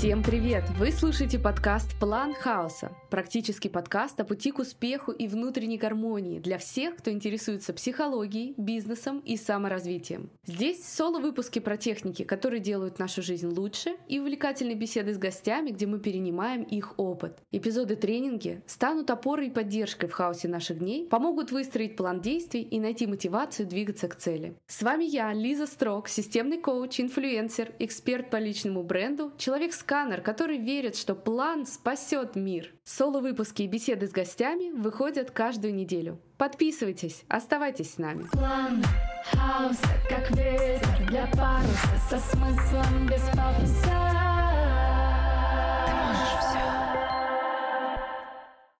Всем привет! Вы слушаете подкаст «План хаоса» – практический подкаст о пути к успеху и внутренней гармонии для всех, кто интересуется психологией, бизнесом и саморазвитием. Здесь соло-выпуски про техники, которые делают нашу жизнь лучше, и увлекательные беседы с гостями, где мы перенимаем их опыт. Эпизоды-тренинги станут опорой и поддержкой в хаосе наших дней, помогут выстроить план действий и найти мотивацию двигаться к цели. С вами я, Лиза Строк, системный коуч, инфлюенсер, эксперт по личному бренду, человек с сканер, который верит, что план спасет мир. Соло-выпуски и беседы с гостями выходят каждую неделю. Подписывайтесь, оставайтесь с нами. План хаоса, как ветер для паруса, со смыслом без пафоса.